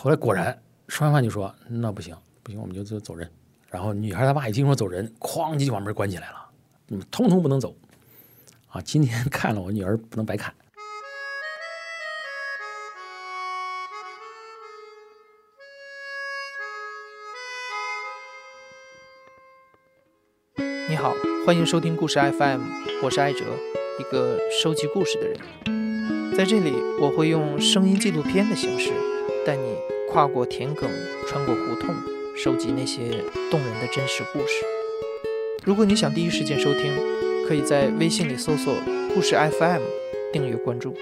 后来果然吃完饭就说那不行不行，我们就就走人。然后女孩她爸一听说走人，哐叽就把门关起来了，你们通通不能走啊！今天看了我女儿不能白看。你好，欢迎收听故事 FM，我是艾哲，一个收集故事的人。在这里，我会用声音纪录片的形式，带你跨过田埂，穿过胡同，收集那些动人的真实故事。如果你想第一时间收听，可以在微信里搜索“故事 FM”，订阅关注。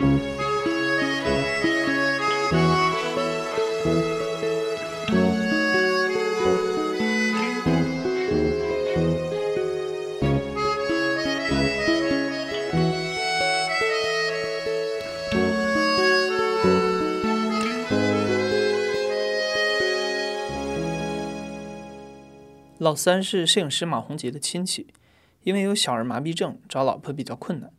老三是摄影师马洪杰的亲戚，因为有小儿麻痹症，找老婆比较困难。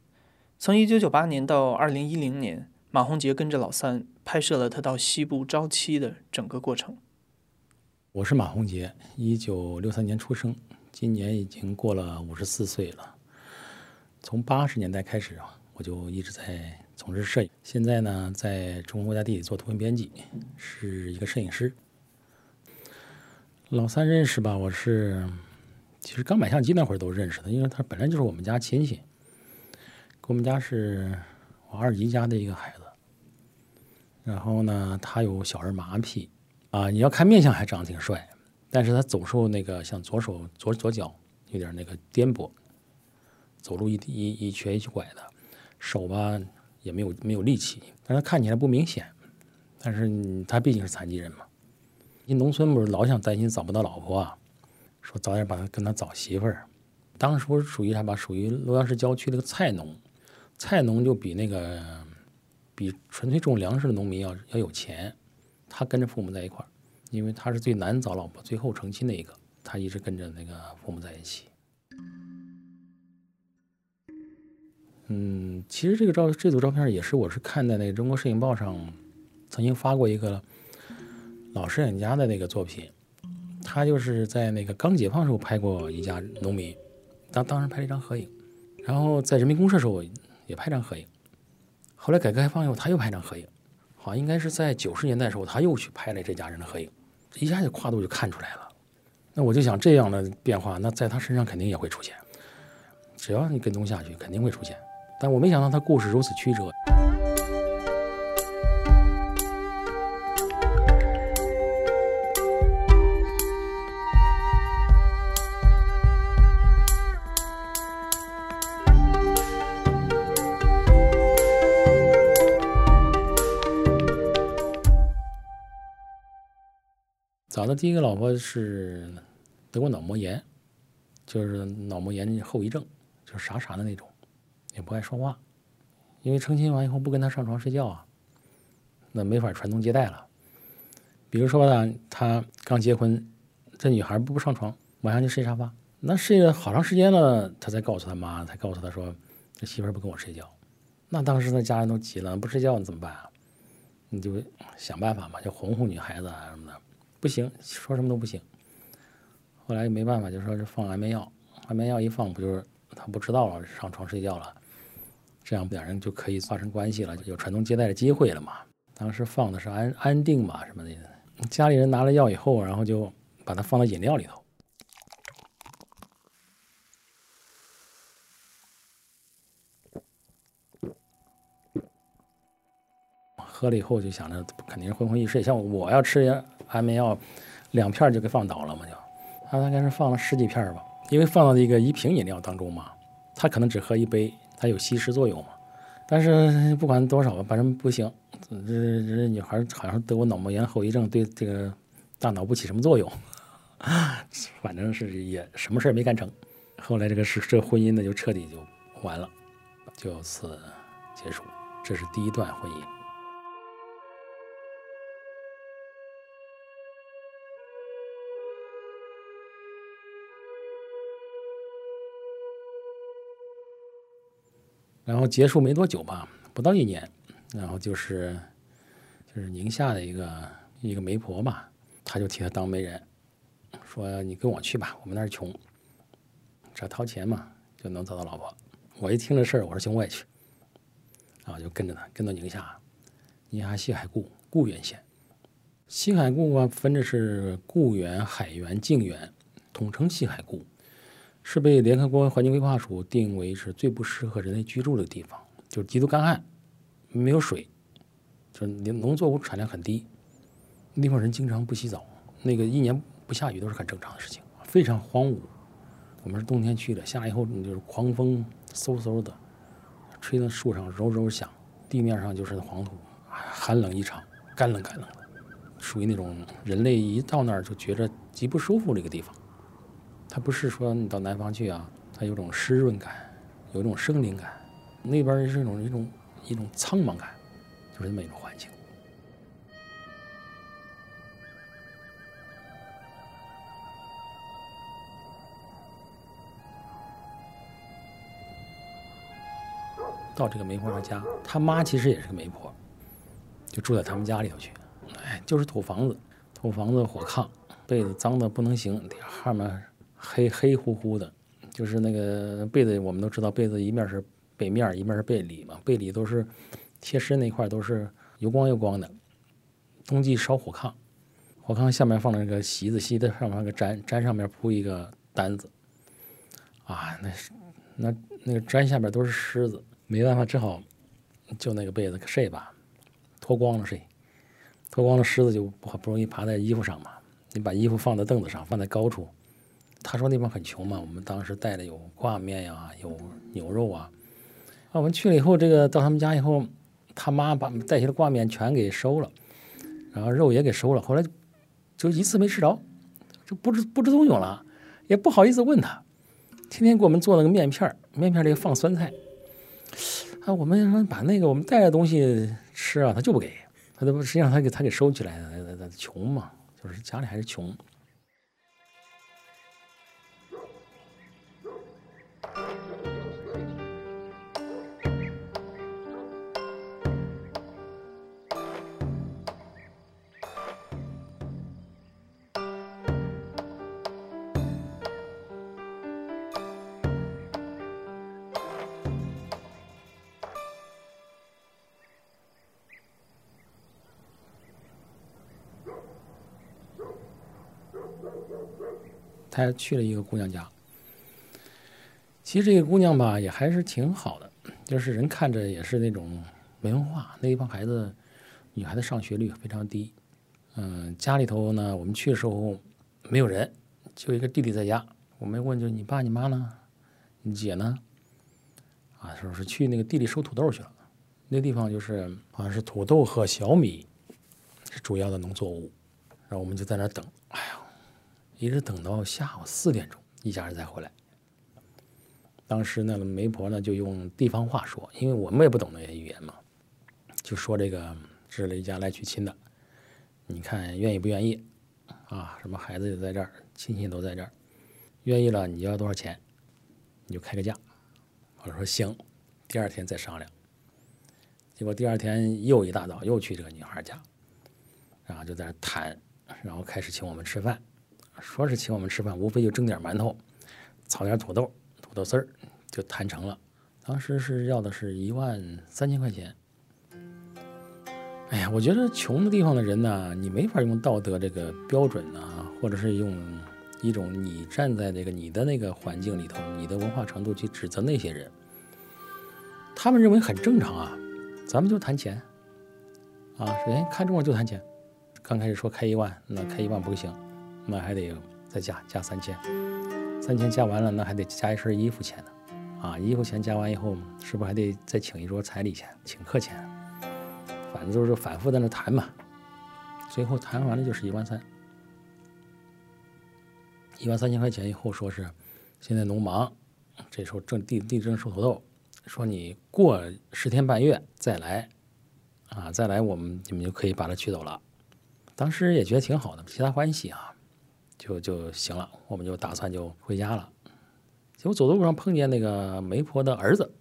从1998年到2010年，马洪杰跟着老三拍摄了他到西部招妻的整个过程。我是马洪杰，一九六三年出生，今年已经过了五十四岁了。从八十年代开始啊，我就一直在从事摄影。现在呢，在中国国家地理做图文编辑，是一个摄影师。老三认识吧？我是其实刚买相机那会儿都认识的，因为他本来就是我们家亲戚，跟我们家是我二姨家的一个孩子。然后呢，他有小儿麻痹啊，你要看面相还长得挺帅，但是他走时候那个像左手左左脚有点那个颠簸，走路一一一瘸一拐的，手吧也没有没有力气，但他看起来不明显，但是他毕竟是残疾人嘛。你农村不是老想担心找不到老婆啊，说早点把他跟他找媳妇儿。当时我属于啥吧？属于洛阳市郊区那个菜农，菜农就比那个比纯粹种粮食的农民要要有钱。他跟着父母在一块儿，因为他是最难找老婆、最后成亲的一个，他一直跟着那个父母在一起。嗯，其实这个照这组照片也是我是看在那个《中国摄影报》上曾经发过一个。老摄影家的那个作品，他就是在那个刚解放时候拍过一家农民，当当时拍了一张合影，然后在人民公社时候也拍张合影，后来改革开放以后他又拍张合影，好像应该是在九十年代的时候他又去拍了这家人的合影，一下就跨度就看出来了。那我就想这样的变化，那在他身上肯定也会出现，只要你跟踪下去，肯定会出现。但我没想到他故事如此曲折。找的第一个老婆是得过脑膜炎，就是脑膜炎后遗症，就是傻傻的那种，也不爱说话。因为成亲完以后不跟他上床睡觉啊，那没法传宗接代了。比如说呢，他刚结婚，这女孩不不上床，晚上就睡沙发，那睡了好长时间了，他才告诉他妈，才告诉他说这媳妇不跟我睡觉。那当时那家人都急了，不睡觉怎么办啊？你就想办法嘛，就哄哄女孩子啊什么的。不行，说什么都不行。后来也没办法，就说是放安眠药，安眠药一放，不就是他不知道了，上床睡觉了，这样两人就可以发生关系了，有传宗接代的机会了嘛。当时放的是安安定嘛什么的，家里人拿了药以后，然后就把它放到饮料里头，喝了以后就想着肯定是昏昏欲睡，像我要吃安眠药，两片就给放倒了嘛就，他大概是放了十几片吧，因为放到一个一瓶饮料当中嘛，他可能只喝一杯，它有稀释作用嘛。但是不管多少吧，反正不行。这这女孩好像得过脑膜炎后遗症，对这个大脑不起什么作用，反正是也什么事儿没干成。后来这个是这婚姻呢就彻底就完了，就此结束。这是第一段婚姻。然后结束没多久吧，不到一年，然后就是就是宁夏的一个一个媒婆嘛，他就替他当媒人，说你跟我去吧，我们那儿穷，只要掏钱嘛就能找到老婆。我一听这事儿，我说行，我也去，然后，就跟着他，跟到宁夏，宁夏西海固固原县。西海固啊，分的是固原、海原、靖原，统称西海固，是被联合国环境规划署定为是最不适合人类居住的地方，就是极度干旱，没有水，就是农作物产量很低，那地方人经常不洗澡，那个一年不下雨都是很正常的事情，非常荒芜。我们是冬天去的，下来以后就是狂风嗖嗖的，吹在树上柔柔响，地面上就是黄土，寒冷异常，干冷干冷的。属于那种人类一到那儿就觉着极不舒服的一个地方。它不是说你到南方去啊，它有种湿润感，有一种生灵感，那边是一种一种一种苍茫感，就是那么一种环境。到这个媒婆他家，他妈其实也是个媒婆，就住在他们家里头去。哎，就是土房子，土房子火炕，被子脏的不能行，上面黑黑乎乎的，就是那个被子，我们都知道，被子一面是北面，一面是背里嘛，背里都是贴身那块都是油光油光的。冬季烧火炕，火炕下面放了那个席子，席子上面那个毡，毡上面铺一个单子，啊，那是那那个毡下面都是虱子，没办法，只好就那个被子睡吧，脱光了睡。脱光了虱子就不好不容易爬在衣服上嘛。你把衣服放在凳子上，放在高处。他说那边很穷嘛，我们当时带的有挂面呀，有牛肉啊。啊，我们去了以后，这个到他们家以后，他妈把带些的挂面全给收了，然后肉也给收了。后来就一次没吃着，就不知不知踪影了，也不好意思问他。天天给我们做那个面片面片里放酸菜。啊，我们说把那个我们带的东西吃啊，他就不给。他都实际上他给他给收起来了，穷嘛，就是家里还是穷。他去了一个姑娘家，其实这个姑娘吧也还是挺好的，就是人看着也是那种没文化，那一帮孩子，女孩子上学率非常低。嗯，家里头呢，我们去的时候没有人，就一个弟弟在家。我们问就你爸你妈呢？你姐呢？啊，说是去那个地里收土豆去了。那地方就是好像是土豆和小米是主要的农作物，然后我们就在那等。一直等到下午四点钟，一家人才回来。当时那个媒婆呢，就用地方话说，因为我们也不懂那些语言嘛，就说这个是雷家来娶亲的，你看愿意不愿意？啊，什么孩子也在这儿，亲戚都在这儿，愿意了，你要多少钱？你就开个价。我说行，第二天再商量。结果第二天又一大早又去这个女孩家，然后就在那谈，然后开始请我们吃饭。说是请我们吃饭，无非就蒸点馒头，炒点土豆、土豆丝儿，就谈成了。当时是要的是一万三千块钱。哎呀，我觉得穷的地方的人呢，你没法用道德这个标准啊，或者是用一种你站在这个你的那个环境里头，你的文化程度去指责那些人。他们认为很正常啊，咱们就谈钱啊，首先看中了就谈钱。刚开始说开一万，那开一万不行。那还得再加加三千，三千加完了，那还得加一身衣服钱呢，啊，衣服钱加完以后，是不是还得再请一桌彩礼钱、请客钱？反正就是反复在那谈嘛，最后谈完了就是一万三，一万三千块钱以后说是现在农忙，这时候正地地正收土豆，说你过十天半月再来，啊，再来我们你们就可以把它取走了。当时也觉得挺好的，其他欢喜啊。就就行了，我们就打算就回家了。结果走的路上碰见那个媒婆的儿子，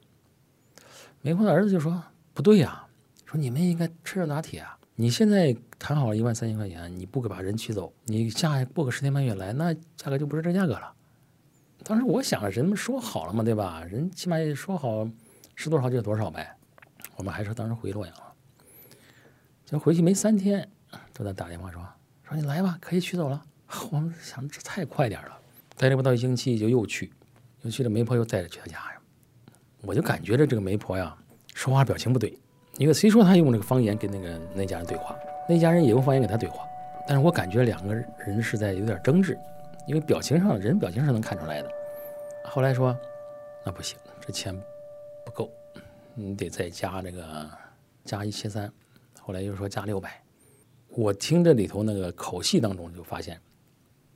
媒婆的儿子就说：“不对呀，说你们应该吃热拿铁啊，你现在谈好了一万三千块钱，你不给把人娶走，你下过个十天半月来，那价格就不是这价格了。当时我想，人们说好了嘛，对吧？人起码也说好是多少就多少呗。我们还是当时回洛阳了，就回去没三天，都在打电话说说你来吧，可以娶走了。我们想这太快点了，待了不到一星期就又去，又去了媒婆又带着去他家呀。我就感觉着这个媒婆呀，说话表情不对。因为虽说他用这个方言跟那个那家人对话，那家人也用方言跟他对话，但是我感觉两个人是在有点争执，因为表情上人表情是能看出来的。后来说，那不行，这钱不够，你得再加这个加一千三。后来又说加六百。我听这里头那个口气当中就发现，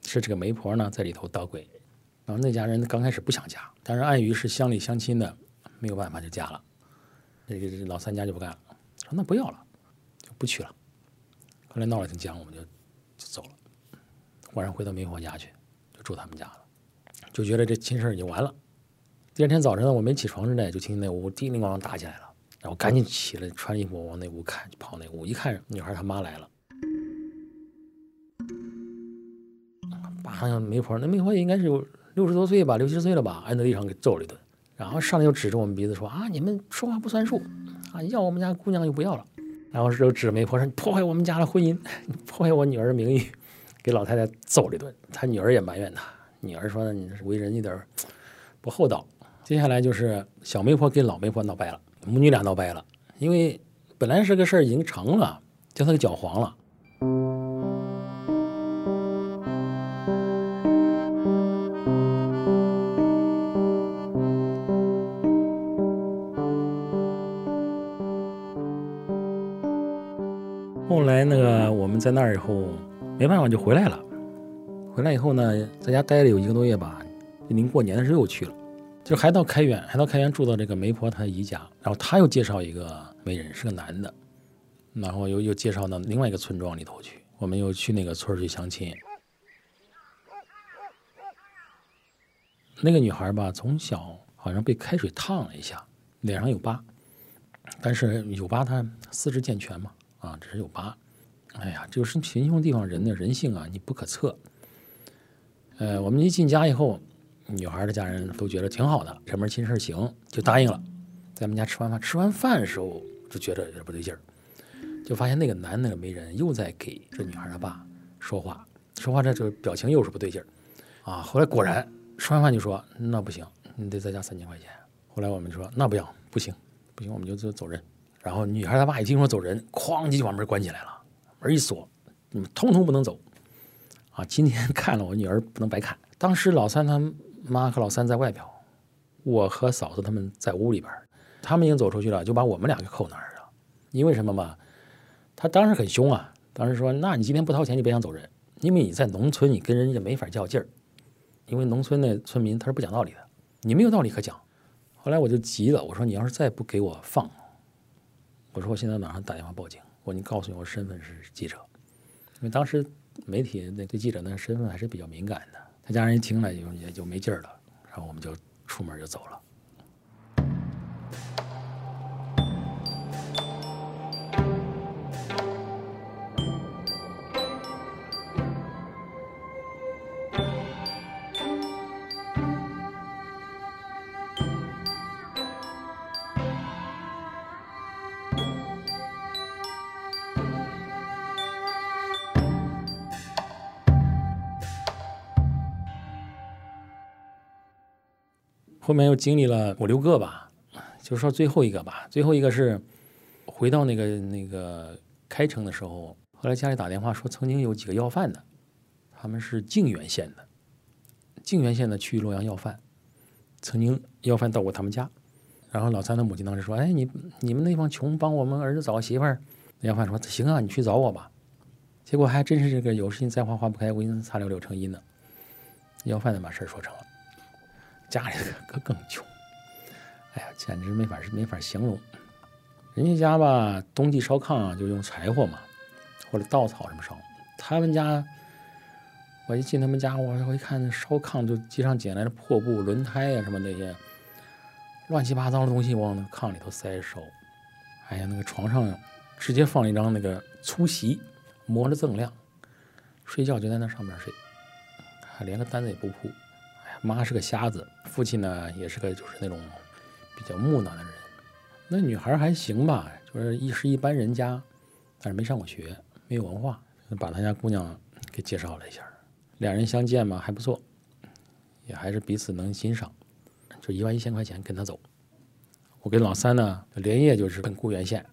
是这个媒婆呢在里头捣鬼。然后那家人刚开始不想嫁，但是碍于是乡里乡亲的，没有办法就嫁了。这个老三家就不干了，说那不要了，就不去了。后来闹了挺僵，我们就就走了。晚上回到媒婆家去，就住他们家了，就觉得这亲事已经完了。第二天早晨呢，我没起床之内，就听那屋叮铃咣啷打起来了，然后赶紧起来穿衣服往那屋看，就跑那屋一看，女孩她妈来了，把媒婆那媒婆也应该是有六十多岁吧，六七十岁了吧，按在地上给揍了一顿。然后上来就指着我们鼻子说啊，你们说话不算数，啊，要我们家姑娘就不要了。然后就指着媒婆说，你破坏我们家的婚姻，破坏我女儿的名誉，给老太太揍了一顿。他女儿也埋怨他，女儿说你为人有点不厚道。接下来就是小媒婆跟老媒婆闹掰了，母女俩闹掰了，因为本来是个事儿已经成了，叫他给搅黄了。在那儿以后，没办法就回来了。回来以后呢，在家待了有一个多月吧，临过年的时候又去了，就还到开元，还到开元住到这个媒婆她姨家，然后他又介绍一个媒人，是个男的，然后又又介绍到另外一个村庄里头去，我们又去那个村去相亲。那个女孩吧，从小好像被开水烫了一下，脸上有疤，但是有疤她四肢健全嘛。啊，只是有疤，哎呀，就是贫穷地方人的人性啊，你不可测。呃，我们一进家以后，女孩的家人都觉得挺好的，这门亲事行，就答应了，在我们家吃完饭。吃完饭的时候就觉得有点不对劲儿，就发现那个男那个媒人又在给这女孩的爸说话，说话这这表情又是不对劲儿，啊，后来果然吃完饭就说那不行，你得再加三千块钱。后来我们说那不行，不行，不行，我们就就走人。然后女孩她爸一听说走人，哐叽就把门关起来了，门一锁，你们通通不能走，啊！今天 看了我女儿不能白看。当时老三他妈和老三在外边，我和嫂子他们在屋里边，他们已经走出去了，就把我们俩给扣那儿了。因为什么嘛？他当时很凶啊，当时说：“那你今天不掏钱就别想走人，因为你在农村，你跟人家没法较劲儿，因为农村的村民他是不讲道理的，你没有道理可讲。”后来我就急了，我说：“你要是再不给我放。”我说我现在马上打电话报警。我说你告诉你我身份是记者，因为当时媒体那对记者那身份还是比较敏感的。他家人一听了就也就没劲儿了，然后我们就出门就走了。后面又经历了五六个吧，就说最后一个吧。最后一个是回到那个那个开城的时候，后来家里打电话说，曾经有几个要饭的，他们是泾源县的，泾源县的去洛阳要饭，曾经要饭到过他们家。然后老三的母亲当时说：“哎，你你们那帮穷，帮我们儿子找个媳妇儿。”要饭说：“行啊，你去找我吧。”结果还真是这个有事情再话化不开，无心插柳柳成荫呢。要饭的把事儿说成了。家里可更穷，哎呀，简直没法没法形容。人家家吧，冬季烧炕啊，就用柴火嘛，或者稻草什么烧。他们家，我一进他们家，我我一看烧炕，就街上捡来的破布、轮胎呀什么那些乱七八糟的东西往那个炕里头塞烧。哎呀，那个床上直接放一张那个粗席，磨得锃亮，睡觉就在那上面睡，还连个单子也不铺。妈是个瞎子，父亲呢也是个就是那种比较木讷的人。那女孩还行吧，就是一是一般人家，但是没上过学，没有文化，把他家姑娘给介绍了一下。两人相见嘛还不错，也还是彼此能欣赏，就一万一千块钱跟他走。我跟老三呢连夜就是奔固原县，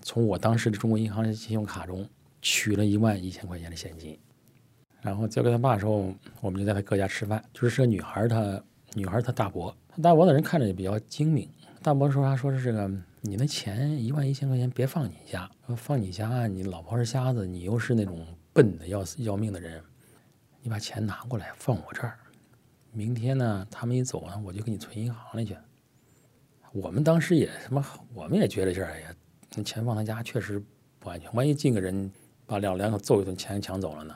从我当时的中国银行信用卡中取了一万一千块钱的现金，然后交给他爸的时候，我们就在他哥家吃饭。就是这个女孩，她女孩她大伯，大伯的人看着也比较精明。大伯说啥？说是这个你那钱一万一千块钱别放你家，放你家你老婆是瞎子，你又是那种笨的要死要命的人。你把钱拿过来放我这儿，明天呢，他们一走呢，我就给你存银行里去。我们当时也什么，我们也觉得这哎呀，那钱放他家确实不安全，万一进个人把两两口揍一顿，钱抢走了呢？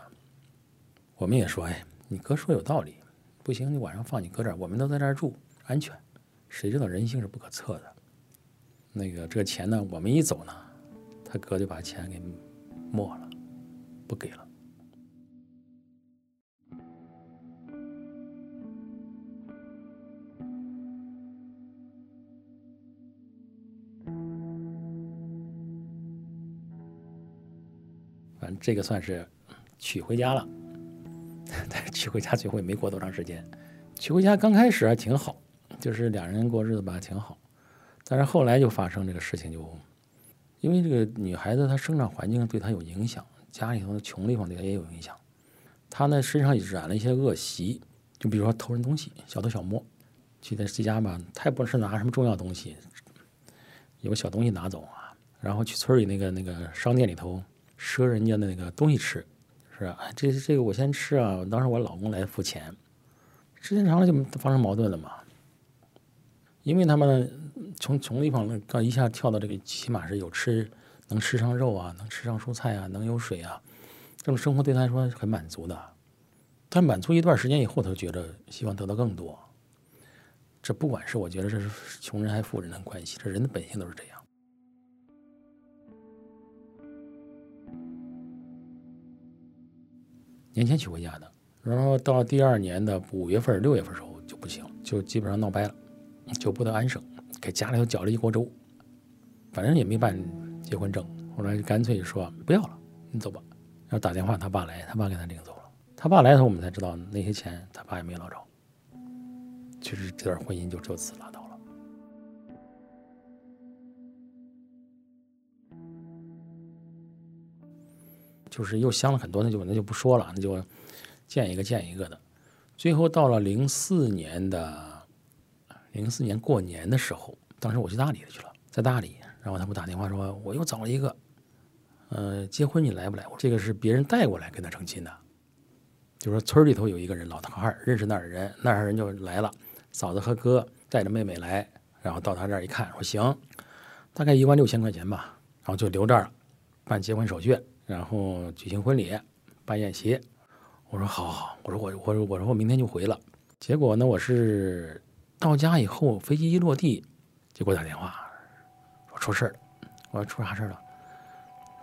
我们也说，哎，你哥说有道理，不行，你晚上放你哥这儿，我们都在这儿住，安全。谁知道人性是不可测的？那个这个钱呢，我们一走呢，他哥就把钱给没了，不给了。反正这个算是娶回家了，但是娶回家最后也没过多长时间。娶回家刚开始还挺好，就是两人过日子吧挺好，但是后来就发生这个事情，就因为这个女孩子她生长环境对她有影响，家里头的穷地方对她也有影响。她呢身上染了一些恶习，就比如说偷人东西，小偷小摸。去在自家吧，她也不是拿什么重要东西，有个小东西拿走啊，然后去村里那个那个商店里头。赊人家的那个东西吃，是啊？这这个我先吃啊！当时我老公来付钱，时间长了就发生矛盾了嘛。因为他们从穷地方刚一下跳到这个，起码是有吃，能吃上肉啊，能吃上蔬菜啊，能有水啊，这种生活对他来说很满足的。但满足一段时间以后，他就觉得希望得到更多。这不管是我觉得这是穷人还是富人的关系，这人的本性都是这样。年前娶回家的，然后到第二年的五月份、六月份时候就不行，就基本上闹掰了，就不得安生，给家里头搅了一锅粥，反正也没办结婚证，后来就干脆说不要了，你走吧。然后打电话他爸来，他爸给他领走了。他爸来的时候，我们才知道那些钱他爸也没捞着，其实这段婚姻就就此了。就是又相了很多，那就那就不说了，那就见一个见一个的。最后到了零四年的零四年过年的时候，当时我去大理去了，在大理，然后他给我打电话说我又找了一个，呃，结婚你来不来？这个是别人带过来跟他成亲的，就说村里头有一个人老头儿认识那儿的人，那儿人就来了，嫂子和哥带着妹妹来，然后到他这儿一看，说行，大概一万六千块钱吧，然后就留这儿了，办结婚手续。然后举行婚礼，办宴席。我说好，好，我说我我我说我明天就回了。结果呢，我是到家以后，飞机一落地，就给我打电话，说出事了。我说出啥事了？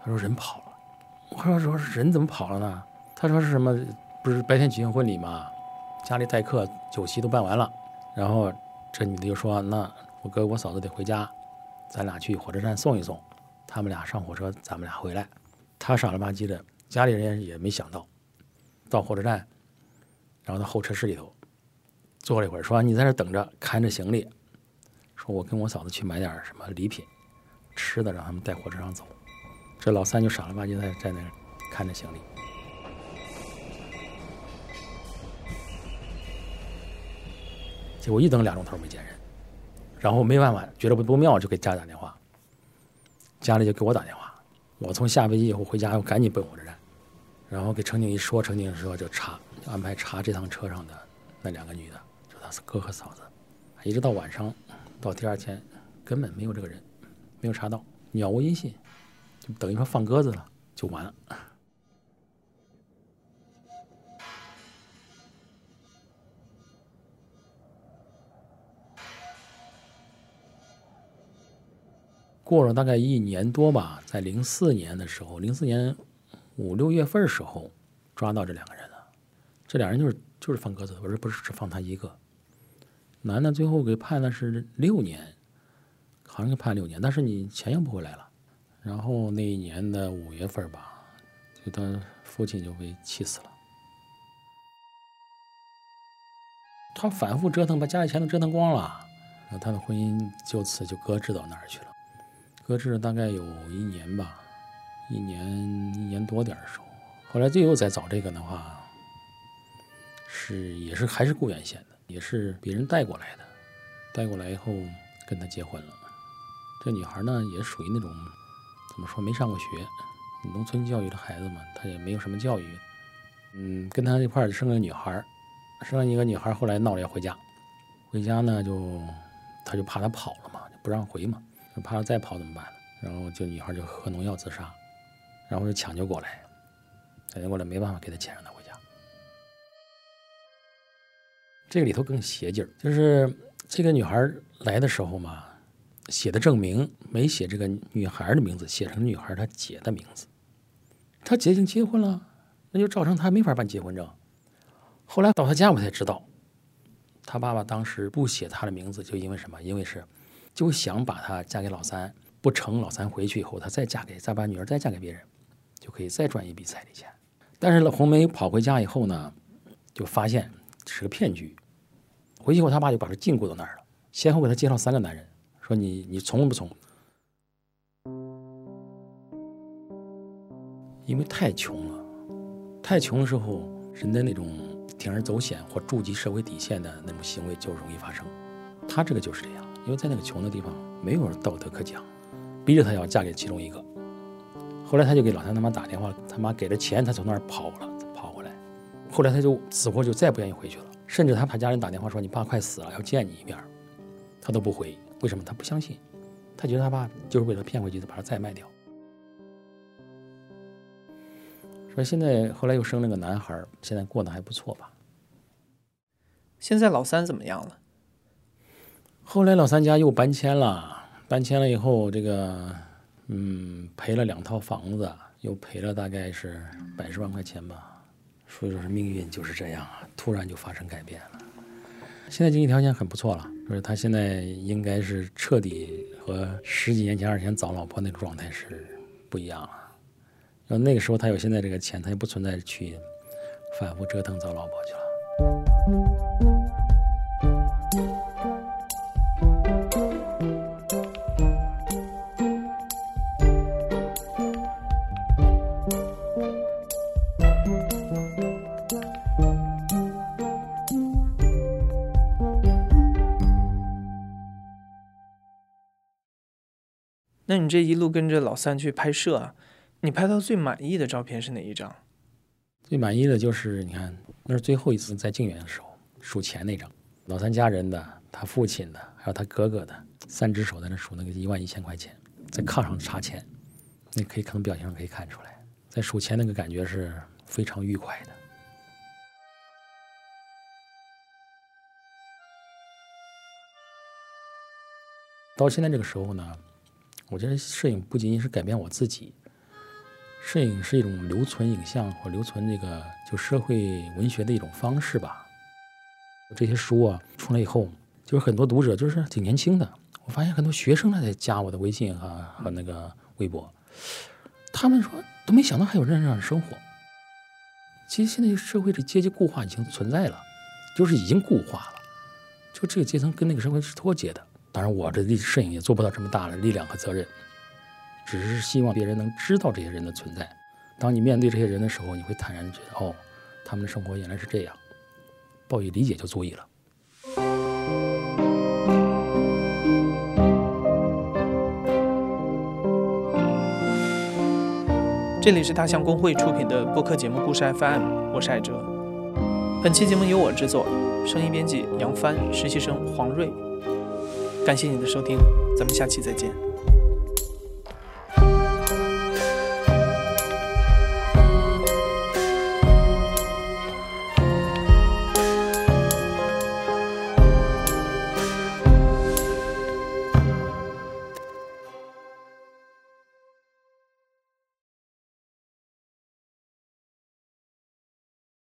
他说人跑了。我说说人怎么跑了呢？他说是什么？不是白天举行婚礼吗？家里待客，酒席都办完了。然后这女的就说：“那我哥我嫂子得回家，咱俩去火车站送一送。他们俩上火车，咱们俩回来。”他傻了吧唧的，家里人也没想到，到火车站，然后到候车室里头坐了一会儿，说：“你在这等着，看着行李。”说：“我跟我嫂子去买点什么礼品，吃的，让他们带火车上走。”这老三就傻了吧唧在在那看着行李，结果一等俩钟头没见人，然后没办法，觉得不不妙，就给家里打电话，家里就给我打电话。我从下飞机以后回家，我赶紧奔火车站，然后给乘警一说，乘警说就查，就安排查这趟车上的那两个女的，就他哥和嫂子，一直到晚上，到第二天根本没有这个人，没有查到，杳无音信，就等于说放鸽子了，就完了。过了大概一年多吧，在零四年的时候，零四年五六月份时候抓到这两个人了。这俩人就是就是放鸽子，不是不是只放他一个。男的最后给判的是六年，好像给判六年，但是你钱要不回来了。然后那一年的五月份吧，就他父亲就被气死了。他反复折腾，把家里钱都折腾光了，然后他的婚姻就此就搁置到那儿去了。搁置了大概有一年吧，一年一年多点儿的时候，后来最后再找这个的话，是也是还是固原县的，也是别人带过来的，带过来以后跟他结婚了。这女孩呢也属于那种怎么说没上过学，农村教育的孩子嘛，她也没有什么教育，嗯，跟他一块儿生个女孩。生了一个女孩，后来闹着要回家，回家呢就，他就怕她跑了嘛，就不让回嘛，就怕他再跑怎么办？然后就女孩就喝农药自杀，然后就抢救过来，抢救过来没办法给她钱让她回家。这个里头更邪劲儿，就是这个女孩来的时候嘛，写的证明没写这个女孩的名字，写成女孩她姐的名字，她姐已经结婚了，那就造成她没法办结婚证。后来到她家，我才知道，她爸爸当时不写她的名字，就因为什么？因为是就想把她嫁给老三，不成，老三回去以后，她再嫁给，再把女儿再嫁给别人，就可以再赚一笔彩礼钱。但是呢，红梅跑回家以后呢，就发现是个骗局。回去以后，他爸就把她禁锢到那儿了，先后给她介绍三个男人，说你你从不从？因为太穷了，太穷的时候，人的那种。铤而走险或触及社会底线的那种行为就容易发生。他这个就是这样，因为在那个穷的地方没有人道德可讲，逼着他要嫁给其中一个。后来他就给老三他妈打电话，他妈给了钱，他从那儿跑了，跑回来。后来他就死活就再不愿意回去了，甚至他怕家人打电话说你爸快死了，要见你一面，他都不回。为什么？他不相信，他觉得他爸就是为了骗回去，把他再卖掉。说现在后来又生了个男孩，现在过得还不错吧？现在老三怎么样了？后来老三家又搬迁了，搬迁了以后，这个嗯赔了两套房子，又赔了大概是百十万块钱吧。所以说是命运就是这样啊，突然就发生改变了。现在经济条件很不错了，就是他现在应该是彻底和十几年前、二十年前找老婆那个状态是不一样了。要那个时候他有现在这个钱，他也不存在去反复折腾找老婆去了。你这一路跟着老三去拍摄，你拍到最满意的照片是哪一张？最满意的就是你看，那是最后一次在靖远的时候数钱那张，老三家人的，他父亲的，还有他哥哥的，三只手在那数那个一万一千块钱，在炕上查钱，那可以从表情上可以看出来，在数钱那个感觉是非常愉快的。到现在这个时候呢。我觉得摄影不仅仅是改变我自己，摄影是一种留存影像或留存这个就社会文学的一种方式吧。这些书啊出来以后，就是很多读者就是挺年轻的。我发现很多学生他在加我的微信和和那个微博，他们说都没想到还有这样的生活。其实现在社会的阶级固化已经存在了，就是已经固化了，就这个阶层跟那个社会是脱节的。当然，我这摄影也做不到这么大的力量和责任，只是希望别人能知道这些人的存在。当你面对这些人的时候，你会坦然觉得，哦，他们的生活原来是这样，报以理解就足以了。这里是大象公会出品的播客节目《故事 FM》，我是艾哲。本期节目由我制作，声音编辑杨帆，实习生黄瑞。感谢你的收听，咱们下期再见。